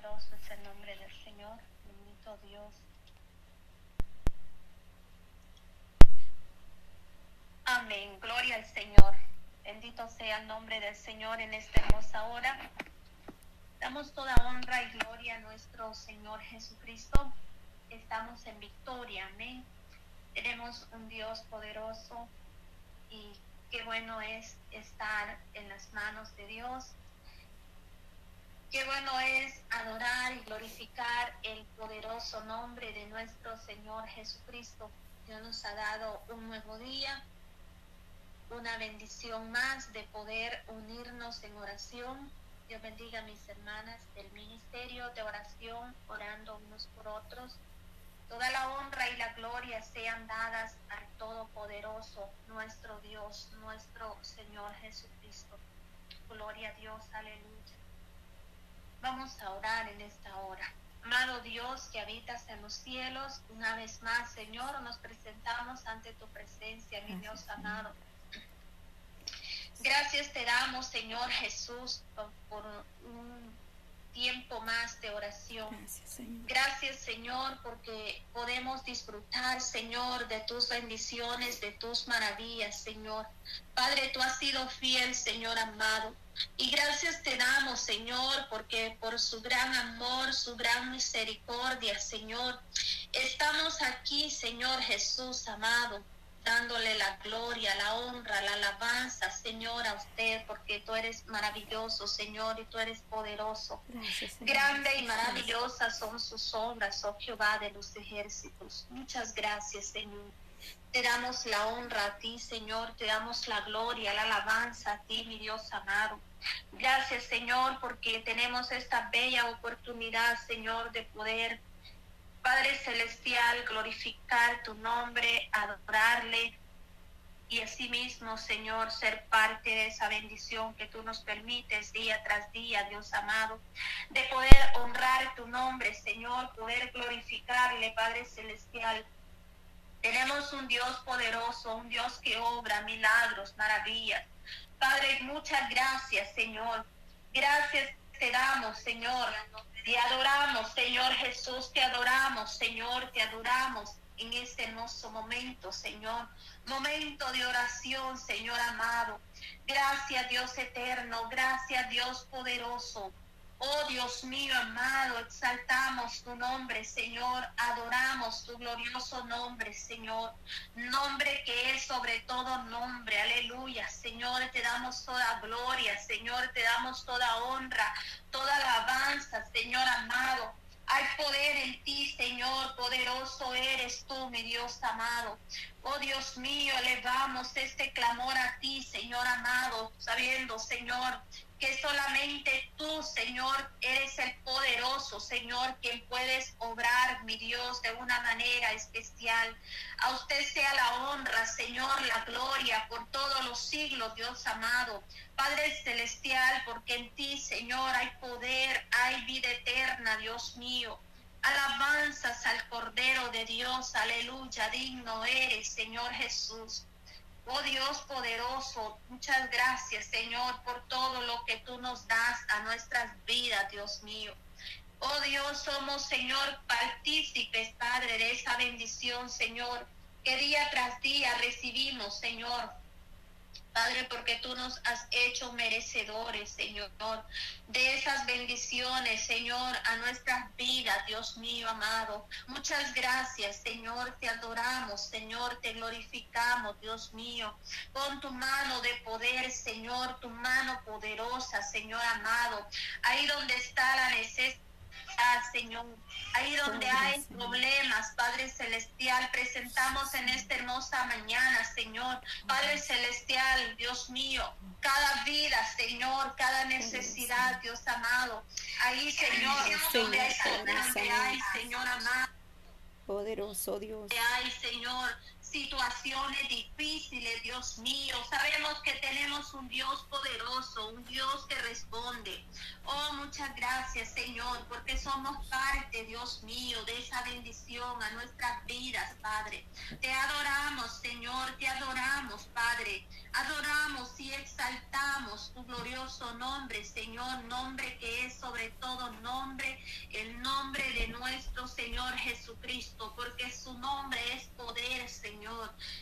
poderoso es el nombre del Señor. Bendito Dios. Amén. Gloria al Señor. Bendito sea el nombre del Señor en esta hermosa hora. Damos toda honra y gloria a nuestro Señor Jesucristo. Estamos en victoria. Amén. Tenemos un Dios poderoso y qué bueno es estar en las manos de Dios. Qué bueno es adorar y glorificar el poderoso nombre de nuestro Señor Jesucristo. Dios nos ha dado un nuevo día, una bendición más de poder unirnos en oración. Dios bendiga a mis hermanas del ministerio de oración, orando unos por otros. Toda la honra y la gloria sean dadas al Todopoderoso, nuestro Dios, nuestro Señor Jesucristo. Gloria a Dios, aleluya. Vamos a orar en esta hora. Amado Dios que habitas en los cielos, una vez más, Señor, nos presentamos ante tu presencia, mi Dios amado. Gracias te damos, Señor Jesús, por, un tiempo más de oración. Gracias, Señor. Gracias, Señor, porque podemos disfrutar, Señor, de tus bendiciones, de tus maravillas, Señor. Padre, tú has sido fiel, Señor amado. Y gracias te damos, Señor, porque por su gran amor, su gran misericordia, Señor, estamos aquí, Señor Jesús amado dándole la gloria, la honra, la alabanza, Señor, a usted, porque tú eres maravilloso, Señor, y tú eres poderoso. Gracias. Grande y maravillosa son sus obras, oh Jehová de los ejércitos. Muchas gracias, Señor. Te damos la honra a ti, Señor, te damos la gloria, la alabanza a ti, mi Dios amado. Gracias, Señor, porque tenemos esta bella oportunidad, Señor, de poder Padre Celestial, glorificar tu nombre, adorarle y asimismo, Señor, ser parte de esa bendición que tú nos permites día tras día, Dios amado, de poder honrar tu nombre, Señor, poder glorificarle, Padre Celestial. Tenemos un Dios poderoso, un Dios que obra milagros, maravillas. Padre, muchas gracias, Señor. Gracias damos, Señor. Te adoramos, Señor Jesús, te adoramos, Señor, te adoramos en este hermoso momento, Señor. Momento de oración, Señor amado. Gracias, Dios eterno. Gracias, Dios poderoso. Oh Dios mío amado, exaltamos tu nombre, Señor, adoramos tu glorioso nombre, Señor, nombre que es sobre todo nombre, aleluya, Señor, te damos toda gloria, Señor, te damos toda honra, toda alabanza, Señor amado. Hay poder en ti, Señor, poderoso eres tú, mi Dios amado. Oh Dios mío, elevamos este clamor a ti, Señor amado, sabiendo, Señor, que solamente tú, Señor, eres el poderoso, Señor, quien puedes obrar, mi Dios, de una manera especial. A usted sea la honra, Señor, la gloria por todos los siglos, Dios amado. Padre celestial, porque en ti, Señor, hay poder, hay vida eterna, Dios mío. Alabanzas al Cordero de Dios, aleluya, digno eres, Señor Jesús. Oh Dios poderoso, muchas gracias Señor por todo lo que tú nos das a nuestras vidas, Dios mío. Oh Dios, somos Señor partícipes, Padre, de esa bendición, Señor, que día tras día recibimos, Señor. Padre, porque tú nos has hecho merecedores, Señor, de esas bendiciones, Señor, a nuestras vidas, Dios mío amado. Muchas gracias, Señor, te adoramos, Señor, te glorificamos, Dios mío. Con tu mano de poder, Señor, tu mano poderosa, Señor amado. Ahí donde está la necesidad Señor. Ahí donde hay problemas, Padre Celestial, presentamos en esta hermosa mañana, Señor. Padre Celestial, Dios mío, cada vida, Señor, cada necesidad, Dios amado. Ahí, Señor, donde hay, donde hay, Señor amado. Poderoso Dios. Donde hay, Señor, situaciones difíciles, Dios mío. Sabemos que tenemos un Dios poderoso, un Dios que responde. Oh, muchas gracias, Señor, porque somos parte, Dios mío, de esa bendición a nuestras vidas, Padre. Te adoramos, Señor, te adoramos, Padre. Adoramos y exaltamos tu glorioso nombre, Señor, nombre que es sobre todo nombre, el nombre de nuestro Señor Jesucristo, porque su nombre es poder, Señor.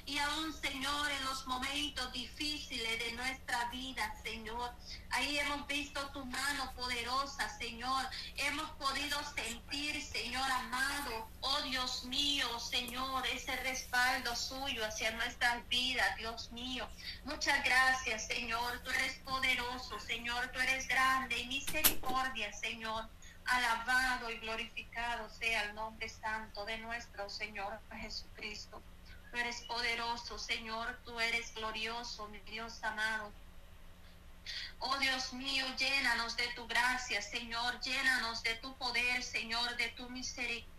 Y aún, Señor, en los momentos difíciles de nuestra vida, Señor, ahí hemos visto tu mano poderosa, Señor. Hemos podido sentir, Señor amado, oh Dios mío, Señor, ese respaldo suyo hacia nuestras vidas, Dios mío. Muchas gracias, Señor. Tú eres poderoso, Señor. Tú eres grande y misericordia, Señor. Alabado y glorificado sea el nombre santo de nuestro Señor Jesucristo. Tú eres poderoso, Señor. Tú eres glorioso, mi Dios amado. Oh Dios mío, llénanos de tu gracia, Señor. Llénanos de tu poder, Señor, de tu misericordia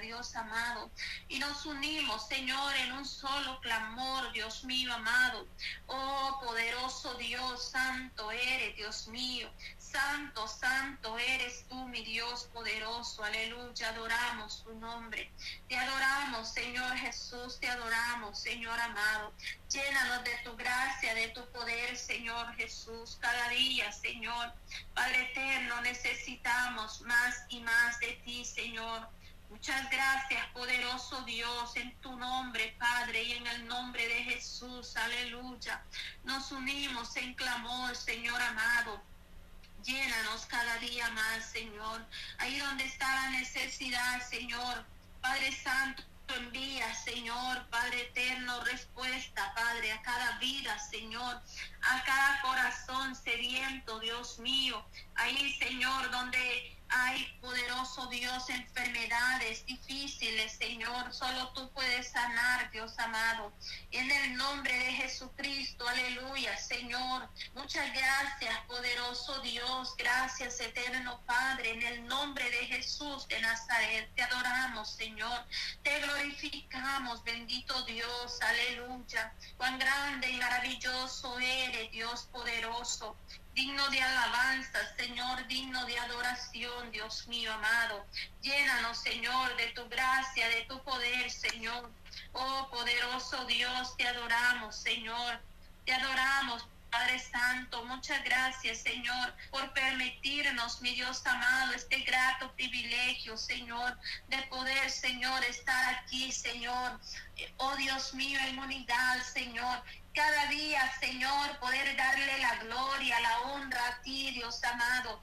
Dios amado. Y nos unimos, Señor, en un solo clamor, Dios mío amado. Oh, poderoso Dios, santo eres, Dios mío. Santo, santo eres tú, mi Dios poderoso. Aleluya, adoramos tu nombre. Te adoramos, Señor Jesús, te adoramos, Señor amado. Llénanos de tu gracia, de tu poder, Señor Jesús, cada día, Señor. Padre eterno, necesitamos más y más de ti, Señor. Muchas gracias, poderoso Dios, en tu nombre, Padre, y en el nombre de Jesús. Aleluya. Nos unimos en clamor, Señor amado. Llénanos cada día más, Señor. Ahí donde está la necesidad, Señor. Padre Santo, envía, Señor, Padre eterno, respuesta, Padre, a cada vida, Señor, a cada corazón sediento, Dios mío. Ahí, Señor, donde Ay, poderoso Dios, enfermedades difíciles, Señor. Solo tú puedes sanar, Dios amado. En el nombre de Jesucristo, aleluya, Señor. Muchas gracias, poderoso Dios. Gracias, eterno Padre. En el nombre de Jesús de Nazaret, te adoramos, Señor. Te glorificamos, bendito Dios, aleluya. Cuán grande y maravilloso eres, Dios poderoso digno de alabanza, Señor, digno de adoración, Dios mío amado. Llénanos, Señor, de tu gracia, de tu poder, Señor. Oh, poderoso Dios, te adoramos, Señor. Te adoramos, Padre Santo, muchas gracias, Señor, por permitirnos, mi Dios amado, este grato privilegio, Señor, de poder, Señor, estar aquí, Señor. Oh Dios mío, en unidad, Señor, cada día, Señor, poder darle la gloria, la honra a ti, Dios amado.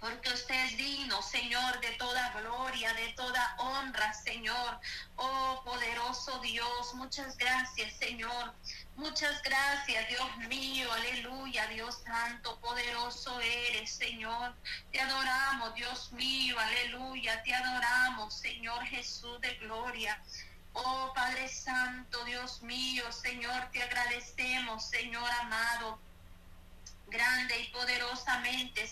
Porque usted es digno, Señor, de toda gloria, de toda honra, Señor. Oh, poderoso Dios, muchas gracias, Señor. Muchas gracias, Dios mío, aleluya, Dios santo, poderoso eres, Señor. Te adoramos, Dios mío, aleluya, te adoramos, Señor Jesús de gloria. Oh Padre Santo, Dios mío, Señor, te agradecemos, Señor amado grande y poderosamente,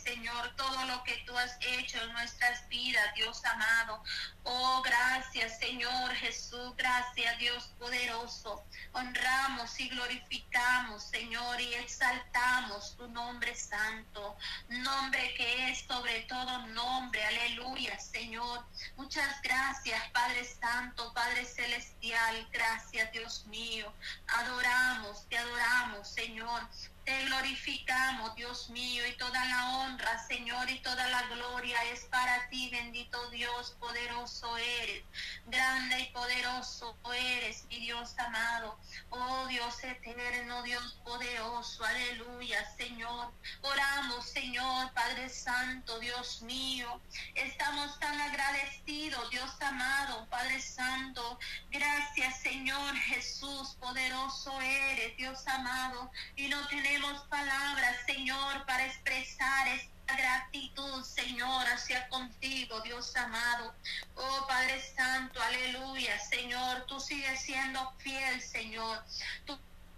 todo lo que tú has hecho en nuestras vidas, Dios amado. Oh, gracias, Señor Jesús, gracias, Dios poderoso. Honramos y glorificamos, Señor, y exaltamos tu nombre santo, nombre que es sobre todo nombre. Aleluya, Señor. Muchas gracias, Padre Santo, Padre Celestial. Gracias, Dios mío. Adoramos, te adoramos, Señor. Te glorificamos, Dios mío, y toda la honra, Señor, y toda la gloria es para ti, bendito Dios, poderoso eres, grande y poderoso eres, mi Dios amado. Oh Dios eterno, Dios poderoso, aleluya, Señor. Oramos, Señor, Padre Santo, Dios mío. Estamos tan agradecidos, Dios amado, Padre Santo. Gracias, Señor Jesús, poderoso eres, Dios amado, y no tenemos palabras, Señor, para expresar esta gratitud, Señor, hacia contigo, Dios amado. Oh Padre Santo, aleluya, Señor, tú sigues siendo fiel, Señor.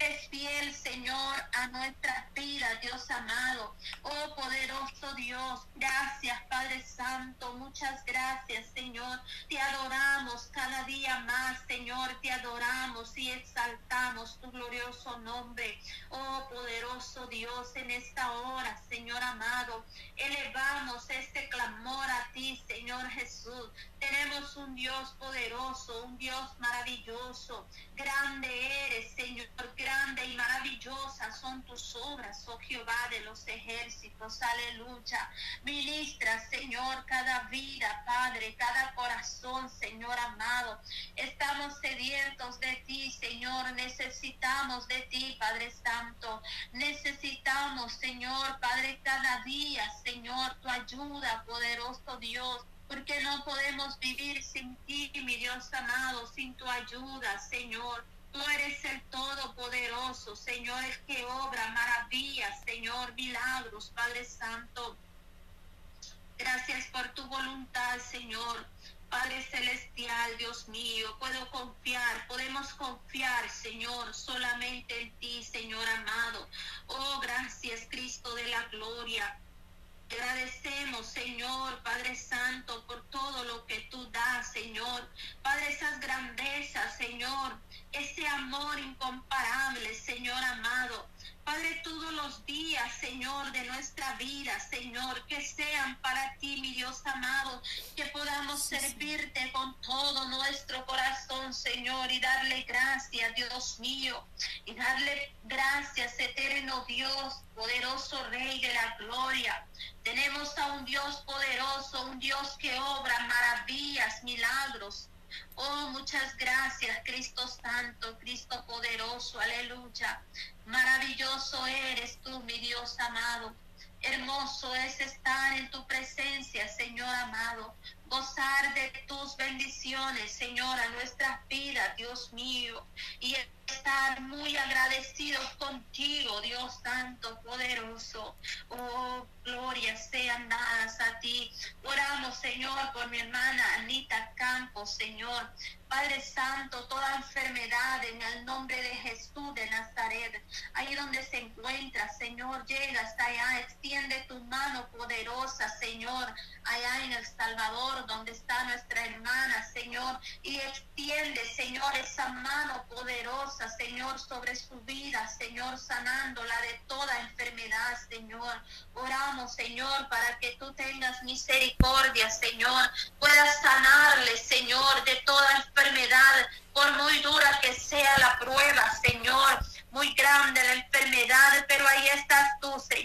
Es fiel, Señor, a nuestra vida, Dios amado. Oh poderoso Dios, gracias, Padre Santo. Muchas gracias, Señor. Te adoramos cada día más, Señor. Te adoramos y exaltamos tu glorioso nombre. Oh poderoso Dios, en esta hora, Señor amado, elevamos este clamor a ti, Señor Jesús. Un Dios poderoso, un Dios maravilloso. Grande eres, Señor. Grande y maravillosa son tus obras, oh Jehová de los ejércitos. Aleluya. Ministra, Señor, cada vida, Padre, cada corazón, Señor amado. Estamos sedientos de ti, Señor. Necesitamos de ti, Padre Santo. Necesitamos, Señor, Padre, cada día, Señor, tu ayuda, poderoso Dios porque no podemos vivir sin ti, mi Dios amado, sin tu ayuda, Señor. Tú eres el Todopoderoso, Señor, el que obra maravillas, Señor, milagros, Padre Santo. Gracias por tu voluntad, Señor. Padre Celestial, Dios mío, puedo confiar, podemos confiar, Señor, solamente en ti, Señor amado. Oh, gracias, Cristo de la gloria. Agradecemos, Señor, Padre Santo, por todo lo que tú das, Señor. Padre, esas grandezas, Señor, ese amor incomparable, Señor amado. Padre, todos los días, Señor, de nuestra vida, Señor, que sean para ti, mi Dios amado, que podamos servirte con todo nuestro corazón, Señor, y darle gracias, Dios mío, y darle gracias, eterno Dios, poderoso Rey de la gloria. Tenemos a un Dios poderoso, un Dios que obra maravillas, milagros. Oh, muchas gracias, Cristo Santo, Cristo poderoso, aleluya. Maravilloso eres tú, mi Dios amado. Hermoso es estar en tu presencia, Señor amado. Gozar de tus bendiciones, Señor, a nuestras vidas, Dios mío. Y estar muy agradecidos contigo, Dios Santo, poderoso. Oh, gloria sean dadas a ti. Oramos, Señor, por mi hermana Anita Campos, Señor. Padre Santo, toda enfermedad en el nombre de Jesús de Nazaret, ahí donde se encuentra, Señor, llega hasta allá, extiende tu mano poderosa, Señor, allá en El Salvador, donde está nuestra hermana, Señor, y extiende, Señor, esa mano poderosa, Señor, sobre su vida, Señor, sanándola de toda enfermedad, Señor. Oramos, Señor, para que tú tengas misericordia, Señor, puedas sanarle, Señor, de toda enfermedad por muy dura que sea la prueba, Señor, muy grande la enfermedad, pero ahí estás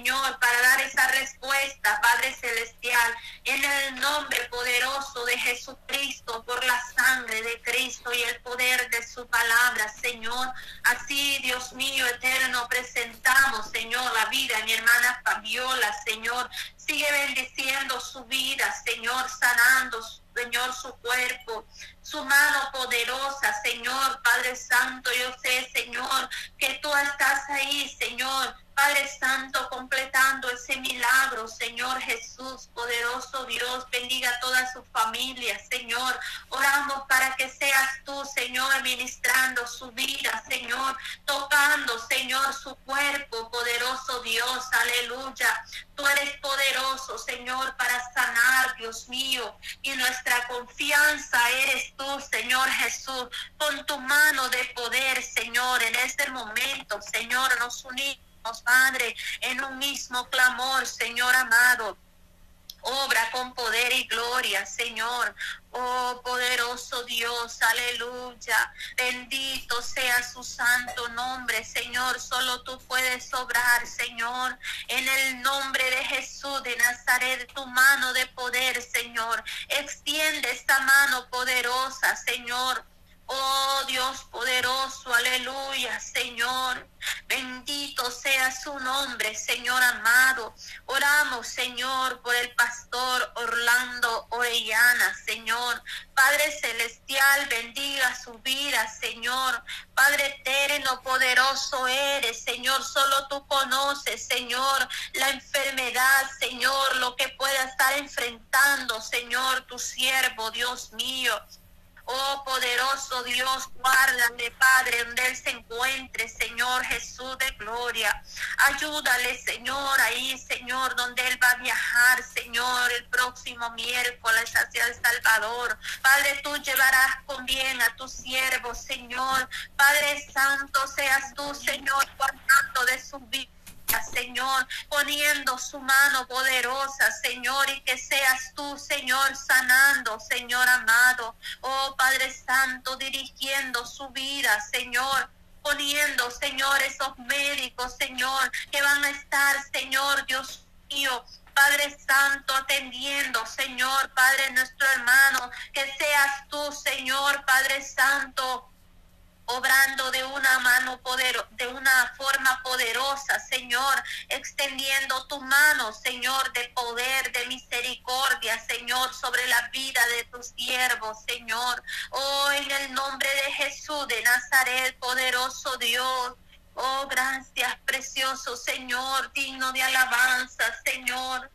Señor, para dar esa respuesta, Padre Celestial, en el nombre poderoso de Jesucristo, por la sangre de Cristo y el poder de su palabra, Señor. Así, Dios mío eterno, presentamos, Señor, la vida mi hermana Fabiola, Señor. Sigue bendiciendo su vida, Señor, sanando, Señor, su cuerpo, su mano poderosa, Señor, Padre Santo. Yo sé, Señor, que tú estás ahí, Señor, Padre Santo, completando ese milagro, Señor Jesús, poderoso Dios, bendiga a toda su familia, Señor. Oramos para que seas tú, Señor, ministrando su vida, Señor, tocando, Señor, su cuerpo, poderoso Dios, aleluya. Tú eres poderoso, Señor, para sanar, Dios mío, y nuestra confianza eres tú, Señor Jesús, con tu mano de poder, Señor, en este momento, Señor, nos unimos Padre, en un mismo clamor, Señor amado. Obra con poder y gloria, Señor. Oh poderoso Dios, aleluya. Bendito sea su santo nombre, Señor. Solo tú puedes obrar, Señor. En el nombre de Jesús de Nazaret, tu mano de poder, Señor. Extiende esta mano poderosa, Señor Oh Dios poderoso, aleluya, Señor. Bendito sea su nombre, Señor amado. Oramos, Señor, por el pastor Orlando Orellana, Señor. Padre celestial, bendiga su vida, Señor. Padre eterno, poderoso eres, Señor. Solo tú conoces, Señor, la enfermedad, Señor, lo que pueda estar enfrentando, Señor, tu siervo, Dios mío. Oh poderoso Dios, guárdale, Padre, donde Él se encuentre, Señor Jesús de gloria. Ayúdale, Señor, ahí, Señor, donde Él va a viajar, Señor, el próximo miércoles hacia El Salvador. Padre, tú llevarás con bien a tu siervo, Señor. Padre Santo, seas tú, Señor, guardando de su vida. Señor, poniendo su mano poderosa, Señor, y que seas tú, Señor, sanando, Señor amado. Oh Padre Santo, dirigiendo su vida, Señor poniendo, Señor, esos médicos, Señor, que van a estar, Señor, Dios mío, Padre Santo, atendiendo, Señor, Padre nuestro hermano, que seas tú, Señor, Padre Santo, obrando de una mano poderosa, de una forma poderosa, Señor, extendiendo tu mano, Señor, de poder, de misericordia, Señor, sobre la vida de tus siervos, Señor. Oh, en el nombre de Jesús de Nazaret, poderoso Dios. Oh, gracias, precioso Señor, digno de alabanza, Señor.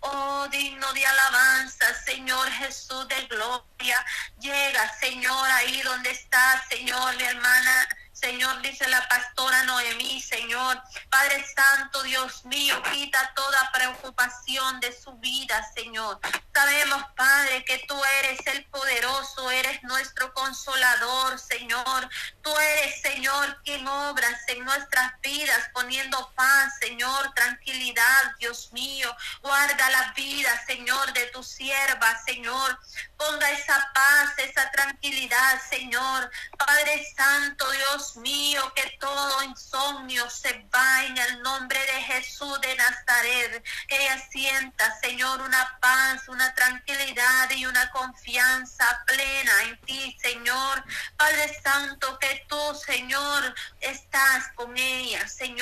Oh, digno de alabanza, Señor Jesús de gloria. Llega, Señor, ahí donde está, Señor, mi hermana Señor, dice la pastora Noemí, Señor. Padre Santo, Dios mío, quita toda preocupación de su vida, Señor. Sabemos, Padre, que tú eres el poderoso, eres nuestro consolador, Señor. Tú eres, Señor, quien obras en nuestras vidas, poniendo paz, Señor, tranquilidad, Dios mío. Guarda la vida, Señor, de tu sierva, Señor. Ponga esa paz, esa tranquilidad, Señor. Padre Santo, Mío, que todo insomnio se va en el nombre de Jesús de Nazaret. Que ella sienta, Señor, una paz, una tranquilidad y una confianza plena en ti, Señor. Padre Santo, que tú, Señor, estás con ella, Señor.